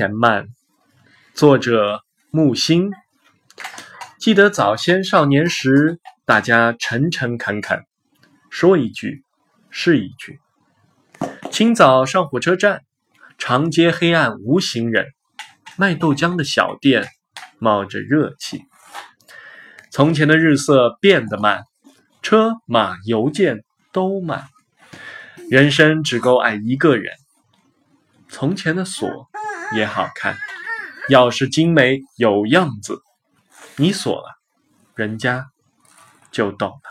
前慢，作者木心。记得早先少年时，大家诚诚恳恳，说一句是一句。清早上火车站，长街黑暗无行人，卖豆浆的小店冒着热气。从前的日色变得慢，车马邮件都慢，人生只够爱一个人。从前的锁也好看，要是精美有样子，你锁了，人家就懂了。